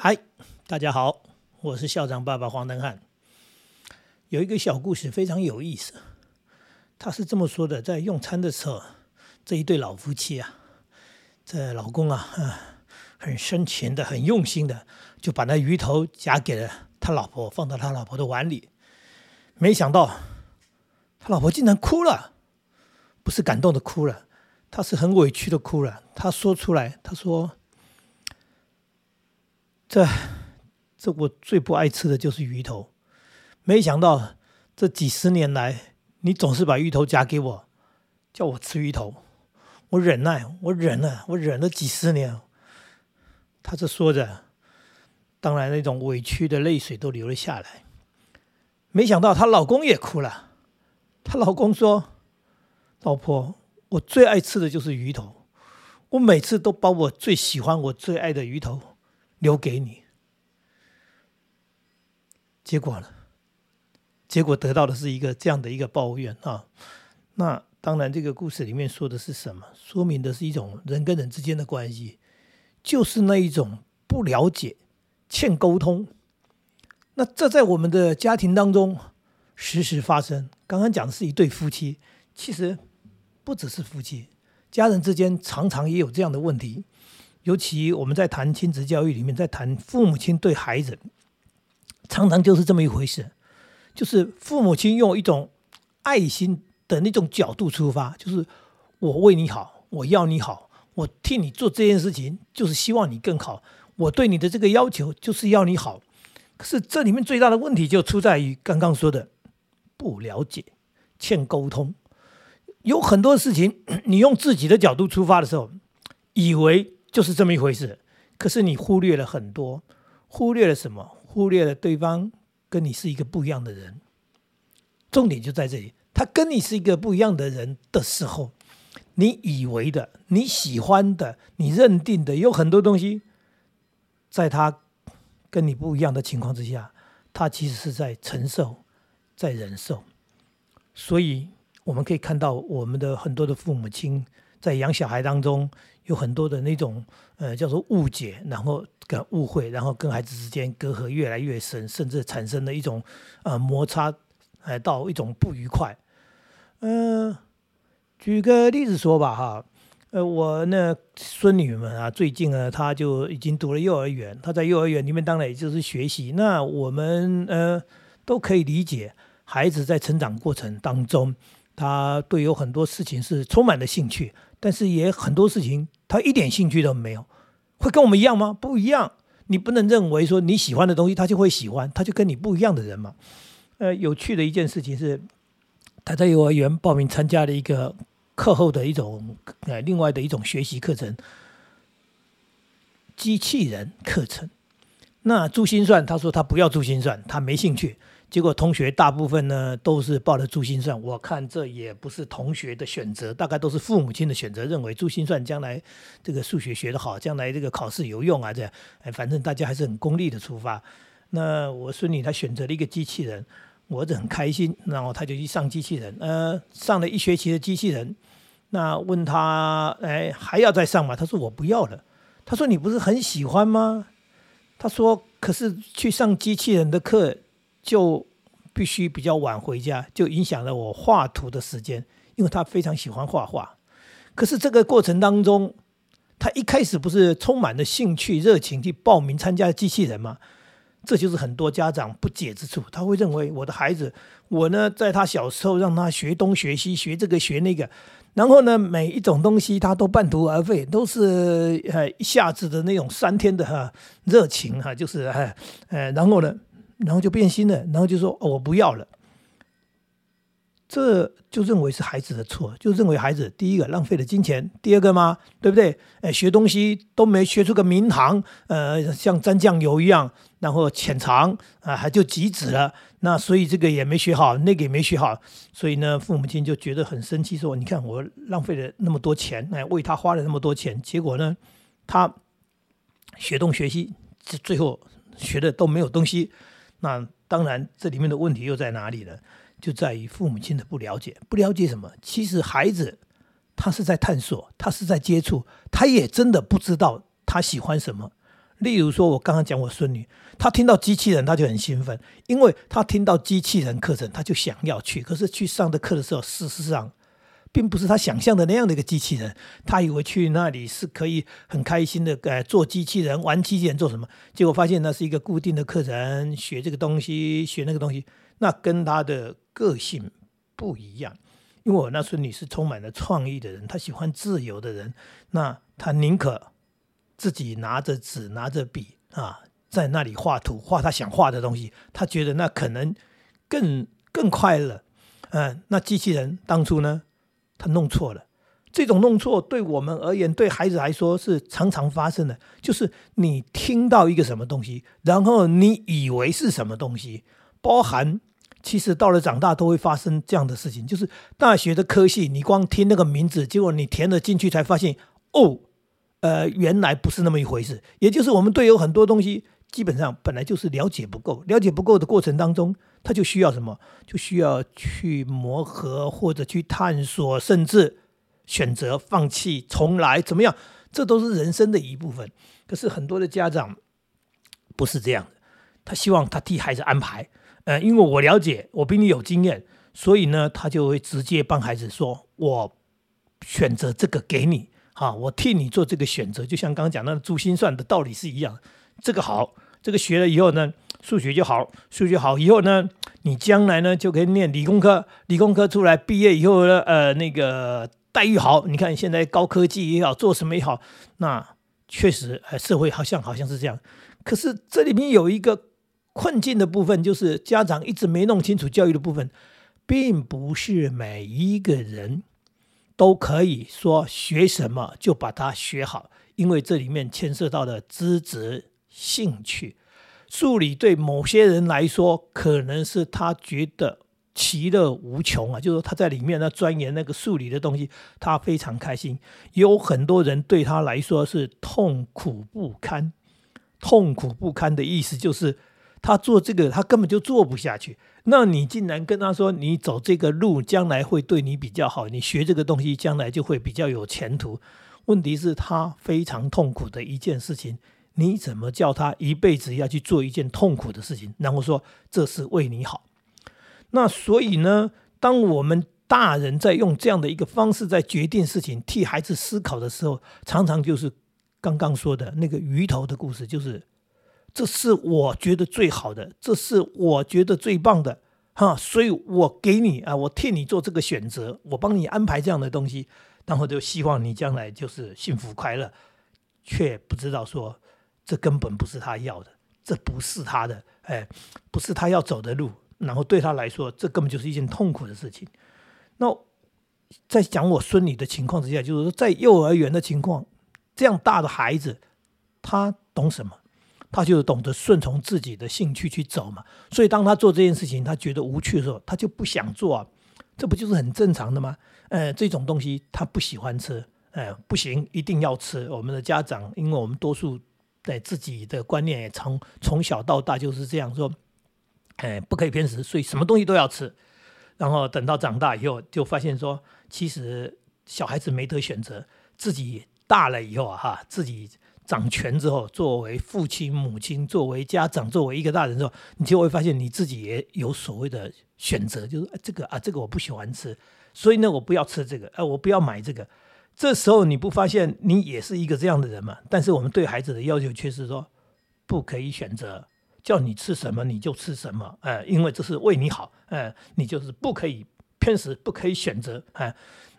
嗨，大家好，我是校长爸爸黄登汉。有一个小故事非常有意思，他是这么说的：在用餐的时候，这一对老夫妻啊，这老公啊，很深情的、很用心的，就把那鱼头夹给了他老婆，放到他老婆的碗里。没想到，他老婆竟然哭了，不是感动的哭了，他是很委屈的哭了。他说出来，他说。这，这我最不爱吃的就是鱼头。没想到这几十年来，你总是把鱼头夹给我，叫我吃鱼头。我忍耐，我忍了，我忍了几十年。他这说着，当然那种委屈的泪水都流了下来。没想到她老公也哭了。她老公说：“老婆，我最爱吃的就是鱼头，我每次都把我最喜欢、我最爱的鱼头。”留给你，结果呢？结果得到的是一个这样的一个抱怨啊。那当然，这个故事里面说的是什么？说明的是一种人跟人之间的关系，就是那一种不了解、欠沟通。那这在我们的家庭当中时时发生。刚刚讲的是一对夫妻，其实不只是夫妻，家人之间常常也有这样的问题。尤其我们在谈亲子教育里面，在谈父母亲对孩子，常常就是这么一回事，就是父母亲用一种爱心的那种角度出发，就是我为你好，我要你好，我替你做这件事情，就是希望你更好，我对你的这个要求就是要你好。可是这里面最大的问题就出在于刚刚说的不了解、欠沟通，有很多事情你用自己的角度出发的时候，以为。就是这么一回事，可是你忽略了很多，忽略了什么？忽略了对方跟你是一个不一样的人。重点就在这里，他跟你是一个不一样的人的时候，你以为的、你喜欢的、你认定的，有很多东西，在他跟你不一样的情况之下，他其实是在承受、在忍受。所以我们可以看到，我们的很多的父母亲在养小孩当中。有很多的那种呃叫做误解，然后跟误会，然后跟孩子之间隔阂越来越深，甚至产生了一种呃摩擦，呃到一种不愉快。嗯，举个例子说吧哈，呃我那孙女们啊，最近呢，她就已经读了幼儿园，她在幼儿园里面当然也就是学习。那我们呃都可以理解，孩子在成长过程当中，他对有很多事情是充满了兴趣。但是也很多事情，他一点兴趣都没有，会跟我们一样吗？不一样。你不能认为说你喜欢的东西，他就会喜欢，他就跟你不一样的人嘛。呃，有趣的一件事情是，他在幼儿园报名参加了一个课后的一种呃另外的一种学习课程，机器人课程。那珠心算，他说他不要珠心算，他没兴趣。结果同学大部分呢都是报了珠心算，我看这也不是同学的选择，大概都是父母亲的选择，认为珠心算将来这个数学学得好，将来这个考试有用啊，这样，哎，反正大家还是很功利的出发。那我孙女她选择了一个机器人，我儿子很开心，然后他就去上机器人，呃，上了一学期的机器人，那问他，哎，还要再上吗？他说我不要了。他说你不是很喜欢吗？他说可是去上机器人的课。就必须比较晚回家，就影响了我画图的时间。因为他非常喜欢画画，可是这个过程当中，他一开始不是充满了兴趣、热情去报名参加机器人吗？这就是很多家长不解之处。他会认为我的孩子，我呢在他小时候让他学东学西，学这个学那个，然后呢每一种东西他都半途而废，都是呃一下子的那种三天的哈热情哈，就是哎呃，然后呢。然后就变心了，然后就说：“哦，我不要了。”这就认为是孩子的错，就认为孩子第一个浪费了金钱，第二个嘛，对不对？哎，学东西都没学出个名堂，呃，像沾酱油一样，然后浅尝啊，还就极止了。那所以这个也没学好，那个也没学好，所以呢，父母亲就觉得很生气，说：“你看我浪费了那么多钱，哎，为他花了那么多钱，结果呢，他学东学西，最后学的都没有东西。”那当然，这里面的问题又在哪里呢？就在于父母亲的不了解。不了解什么？其实孩子他是在探索，他是在接触，他也真的不知道他喜欢什么。例如说，我刚刚讲我孙女，她听到机器人，她就很兴奋，因为她听到机器人课程，她就想要去。可是去上的课的时候，事实上并不是他想象的那样的一个机器人。他以为去那里是可以很开心的，呃，做机器人、玩机器人、做什么？结果发现那是一个固定的课程，学这个东西，学那个东西，那跟他的个性不一样。因为我那孙女是充满了创意的人，她喜欢自由的人，那她宁可。自己拿着纸拿着笔啊，在那里画图画他想画的东西，他觉得那可能更更快乐。嗯，那机器人当初呢，他弄错了。这种弄错对我们而言，对孩子来说是常常发生的。就是你听到一个什么东西，然后你以为是什么东西，包含其实到了长大都会发生这样的事情。就是大学的科系，你光听那个名字，结果你填了进去才发现，哦。呃，原来不是那么一回事，也就是我们对有很多东西，基本上本来就是了解不够，了解不够的过程当中，他就需要什么，就需要去磨合或者去探索，甚至选择放弃重来，怎么样？这都是人生的一部分。可是很多的家长不是这样的，他希望他替孩子安排，呃，因为我了解，我比你有经验，所以呢，他就会直接帮孩子说，我选择这个给你。啊，我替你做这个选择，就像刚刚讲那个珠心算的道理是一样。这个好，这个学了以后呢，数学就好，数学好以后呢，你将来呢就可以念理工科，理工科出来毕业以后呢，呃，那个待遇好。你看现在高科技也好，做什么也好，那确实，呃，社会好像好像是这样。可是这里面有一个困境的部分，就是家长一直没弄清楚教育的部分，并不是每一个人。都可以说学什么就把它学好，因为这里面牵涉到的资质、兴趣。数理对某些人来说，可能是他觉得其乐无穷啊，就是说他在里面呢钻研那个数理的东西，他非常开心。有很多人对他来说是痛苦不堪，痛苦不堪的意思就是。他做这个，他根本就做不下去。那你竟然跟他说，你走这个路将来会对你比较好，你学这个东西将来就会比较有前途。问题是，他非常痛苦的一件事情，你怎么叫他一辈子要去做一件痛苦的事情？然后说这是为你好。那所以呢，当我们大人在用这样的一个方式在决定事情、替孩子思考的时候，常常就是刚刚说的那个鱼头的故事，就是。这是我觉得最好的，这是我觉得最棒的，哈，所以我给你啊，我替你做这个选择，我帮你安排这样的东西，然后就希望你将来就是幸福快乐，却不知道说这根本不是他要的，这不是他的，哎，不是他要走的路，然后对他来说，这根本就是一件痛苦的事情。那在讲我孙女的情况之下，就是说在幼儿园的情况，这样大的孩子，他懂什么？他就懂得顺从自己的兴趣去走嘛，所以当他做这件事情，他觉得无趣的时候，他就不想做啊，这不就是很正常的吗？呃，这种东西他不喜欢吃，哎，不行，一定要吃。我们的家长，因为我们多数对自己的观念也从从小到大就是这样说，哎，不可以偏食，所以什么东西都要吃。然后等到长大以后，就发现说，其实小孩子没得选择，自己大了以后啊，哈，自己。掌权之后，作为父亲、母亲，作为家长，作为一个大人之后，你就会发现你自己也有所谓的选择，就是这个啊，这个我不喜欢吃，所以呢，我不要吃这个，哎，我不要买这个。这时候你不发现你也是一个这样的人吗？但是我们对孩子的要求却是说，不可以选择，叫你吃什么你就吃什么，哎，因为这是为你好，哎，你就是不可以偏食，不可以选择，哎，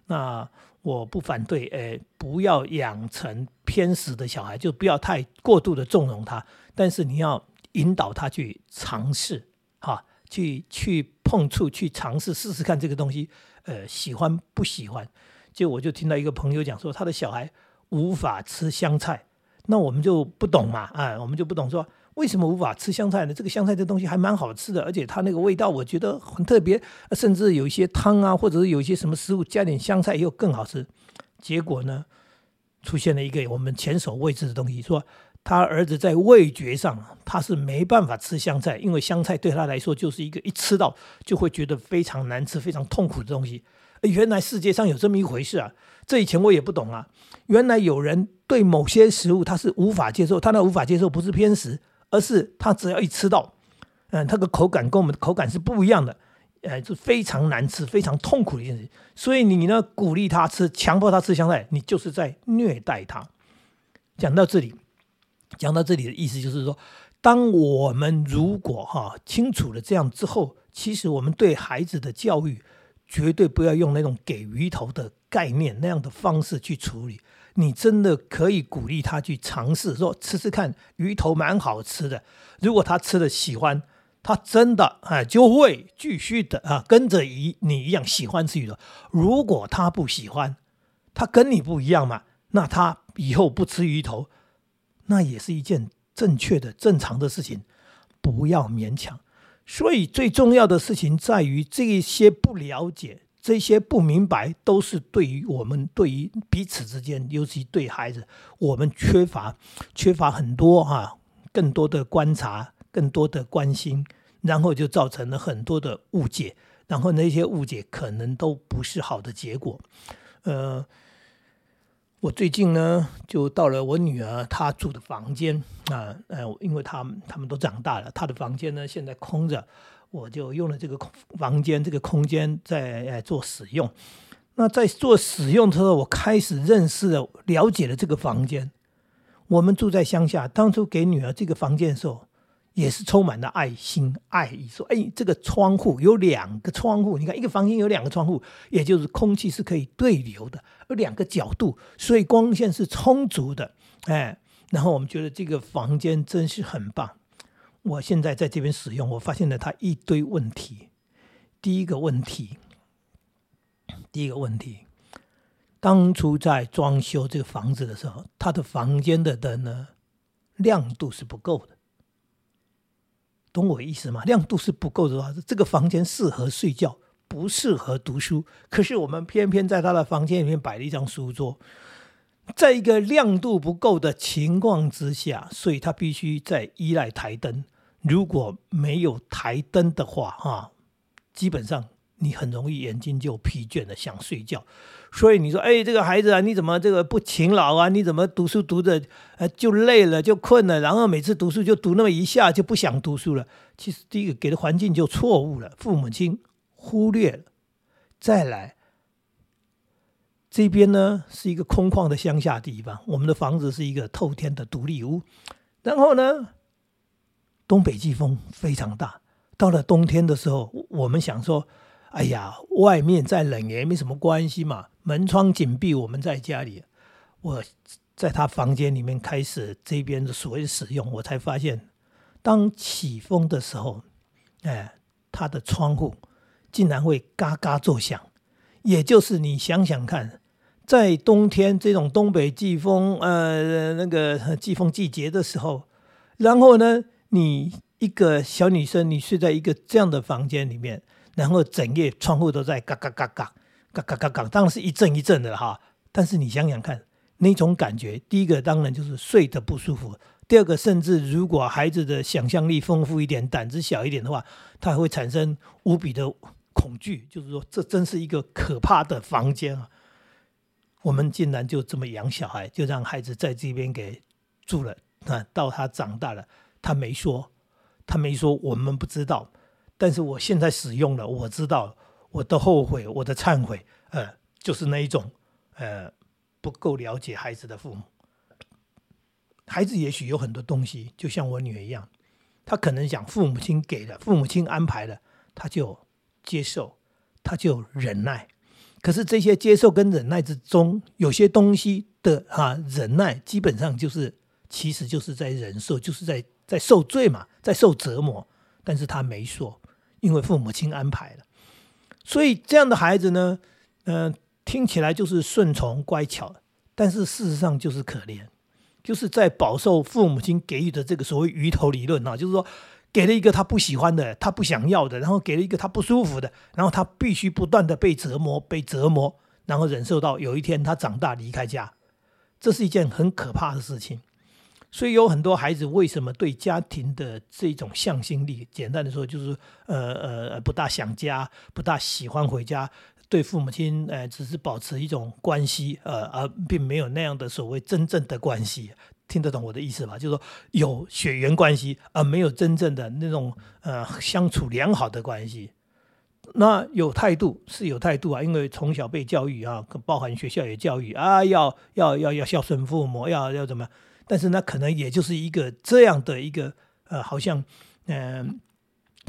那。我不反对，诶，不要养成偏食的小孩，就不要太过度的纵容他。但是你要引导他去尝试，哈，去去碰触，去尝试试试看这个东西，呃，喜欢不喜欢？就我就听到一个朋友讲说，他的小孩无法吃香菜，那我们就不懂嘛，啊，我们就不懂说。为什么无法吃香菜呢？这个香菜这东西还蛮好吃的，而且它那个味道我觉得很特别，甚至有一些汤啊，或者是有一些什么食物加点香菜又更好吃。结果呢，出现了一个我们前所未知的东西，说他儿子在味觉上他是没办法吃香菜，因为香菜对他来说就是一个一吃到就会觉得非常难吃、非常痛苦的东西。原来世界上有这么一回事啊！这以前我也不懂啊。原来有人对某些食物他是无法接受，他那无法接受不是偏食，而是他只要一吃到，嗯，他的口感跟我们的口感是不一样的，呃，是非常难吃、非常痛苦的一件事。所以你呢，鼓励他吃，强迫他吃香菜，你就是在虐待他。讲到这里，讲到这里的意思就是说，当我们如果哈清楚了这样之后，其实我们对孩子的教育。绝对不要用那种给鱼头的概念那样的方式去处理。你真的可以鼓励他去尝试，说吃吃看鱼头蛮好吃的。如果他吃了喜欢，他真的啊就会继续的啊跟着一你一样喜欢吃鱼头。如果他不喜欢，他跟你不一样嘛，那他以后不吃鱼头，那也是一件正确的、正常的事情。不要勉强。所以最重要的事情在于，这一些不了解、这些不明白，都是对于我们、对于彼此之间，尤其对孩子，我们缺乏、缺乏很多哈，更多的观察、更多的关心，然后就造成了很多的误解，然后那些误解可能都不是好的结果，呃。我最近呢，就到了我女儿她住的房间啊，呃，因为他们他们都长大了，她的房间呢现在空着，我就用了这个空房间这个空间在做使用。那在做使用的时候，我开始认识了、了解了这个房间。我们住在乡下，当初给女儿这个房间的时候。也是充满了爱心、爱意。说：“哎，这个窗户有两个窗户，你看一个房间有两个窗户，也就是空气是可以对流的，有两个角度，所以光线是充足的。哎，然后我们觉得这个房间真是很棒。我现在在这边使用，我发现了它一堆问题。第一个问题，第一个问题，当初在装修这个房子的时候，它的房间的灯呢亮度是不够的。”懂我意思吗？亮度是不够的话，这个房间适合睡觉，不适合读书。可是我们偏偏在他的房间里面摆了一张书桌，在一个亮度不够的情况之下，所以他必须在依赖台灯。如果没有台灯的话，哈，基本上。你很容易眼睛就疲倦了，想睡觉。所以你说，哎，这个孩子啊，你怎么这个不勤劳啊？你怎么读书读的，呃，就累了，就困了，然后每次读书就读那么一下，就不想读书了。其实第一个给的环境就错误了，父母亲忽略了。再来，这边呢是一个空旷的乡下地方，我们的房子是一个透天的独立屋，然后呢，东北季风非常大。到了冬天的时候，我们想说。哎呀，外面再冷也没什么关系嘛，门窗紧闭。我们在家里，我在他房间里面开始这边的所谓使用，我才发现，当起风的时候，哎，他的窗户竟然会嘎嘎作响。也就是你想想看，在冬天这种东北季风，呃，那个季风季节的时候，然后呢，你一个小女生，你睡在一个这样的房间里面。然后整夜窗户都在嘎嘎嘎嘎嘎嘎嘎嘎，当然是一阵一阵的哈。但是你想想看，那种感觉，第一个当然就是睡得不舒服；第二个，甚至如果孩子的想象力丰富一点、胆子小一点的话，他会产生无比的恐惧，就是说这真是一个可怕的房间啊！我们竟然就这么养小孩，就让孩子在这边给住了。那到他长大了，他没说，他没说，我们不知道。但是我现在使用了，我知道我的后悔，我的忏悔，呃，就是那一种，呃，不够了解孩子的父母。孩子也许有很多东西，就像我女儿一样，她可能想父母亲给的，父母亲安排的，她就接受，他就忍耐。可是这些接受跟忍耐之中，有些东西的哈忍耐，基本上就是其实就是在忍受，就是在在受罪嘛，在受折磨。但是他没说。因为父母亲安排了，所以这样的孩子呢，嗯，听起来就是顺从乖巧，但是事实上就是可怜，就是在饱受父母亲给予的这个所谓鱼头理论啊，就是说给了一个他不喜欢的、他不想要的，然后给了一个他不舒服的，然后他必须不断的被折磨、被折磨，然后忍受到有一天他长大离开家，这是一件很可怕的事情。所以有很多孩子为什么对家庭的这种向心力，简单的说就是呃呃不大想家，不大喜欢回家，对父母亲，呃，只是保持一种关系，呃，而并没有那样的所谓真正的关系，听得懂我的意思吧？就是说有血缘关系，而没有真正的那种呃相处良好的关系。那有态度是有态度啊，因为从小被教育啊，包含学校也教育啊，要要要要孝顺父母，要要怎么？但是那可能也就是一个这样的一个呃，好像嗯。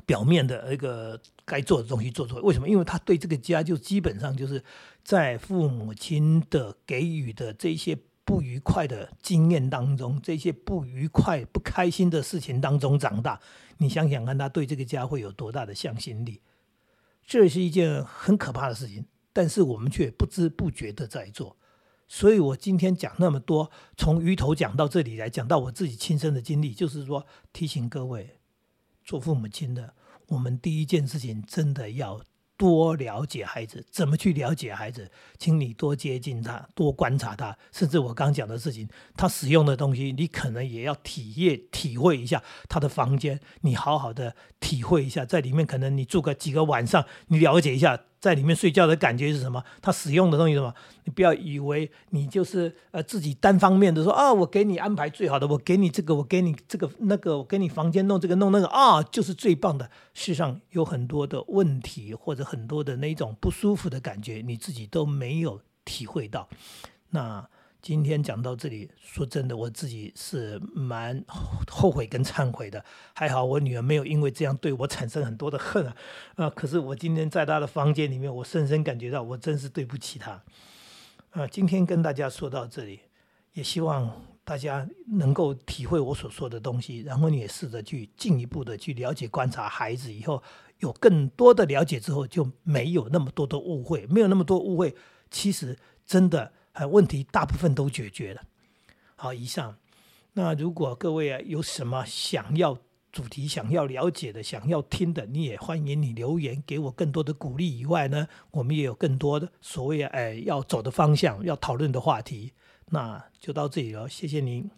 表面的一个该做的东西做做，为什么？因为他对这个家就基本上就是在父母亲的给予的这些不愉快的经验当中，这些不愉快、不开心的事情当中长大。你想想看，他对这个家会有多大的向心力？这是一件很可怕的事情，但是我们却不知不觉的在做。所以我今天讲那么多，从鱼头讲到这里来讲到我自己亲身的经历，就是说提醒各位。做父母亲的，我们第一件事情真的要多了解孩子，怎么去了解孩子？请你多接近他，多观察他，甚至我刚讲的事情，他使用的东西，你可能也要体验、体会一下他的房间，你好好的体会一下，在里面可能你住个几个晚上，你了解一下。在里面睡觉的感觉是什么？他使用的东西什么？你不要以为你就是呃自己单方面的说啊，我给你安排最好的，我给你这个，我给你这个那个，我给你房间弄这个弄那个啊，就是最棒的。世上有很多的问题或者很多的那种不舒服的感觉，你自己都没有体会到。那。今天讲到这里，说真的，我自己是蛮后悔跟忏悔的。还好我女儿没有因为这样对我产生很多的恨啊，可是我今天在她的房间里面，我深深感觉到我真是对不起她。啊，今天跟大家说到这里，也希望大家能够体会我所说的东西，然后你也试着去进一步的去了解、观察孩子，以后有更多的了解之后，就没有那么多的误会，没有那么多误会，其实真的。呃，问题大部分都解决了。好，以上。那如果各位啊有什么想要主题、想要了解的、想要听的，你也欢迎你留言给我更多的鼓励。以外呢，我们也有更多的所谓哎要走的方向、要讨论的话题。那就到这里了，谢谢您。